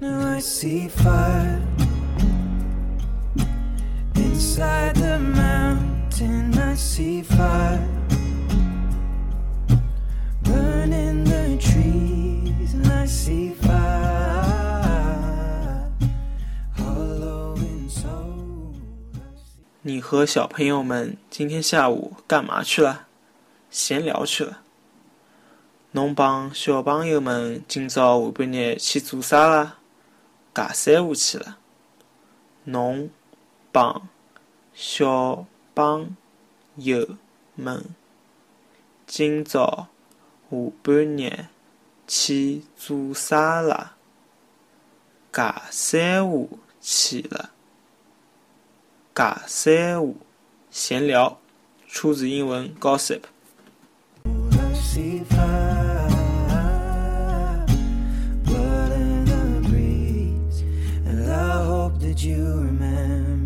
Now I see fire inside the mountain. I see fire burning the trees, and I see fire hollow in soul. 你和小朋友们今天下午干嘛去了？闲聊去了。侬帮小朋友们今朝下半日去做啥啦？尬三胡去了。侬帮小朋友们今朝下半日去做啥啦？尬三胡去了。尬三胡，闲聊，出自英文 gossip。You remember.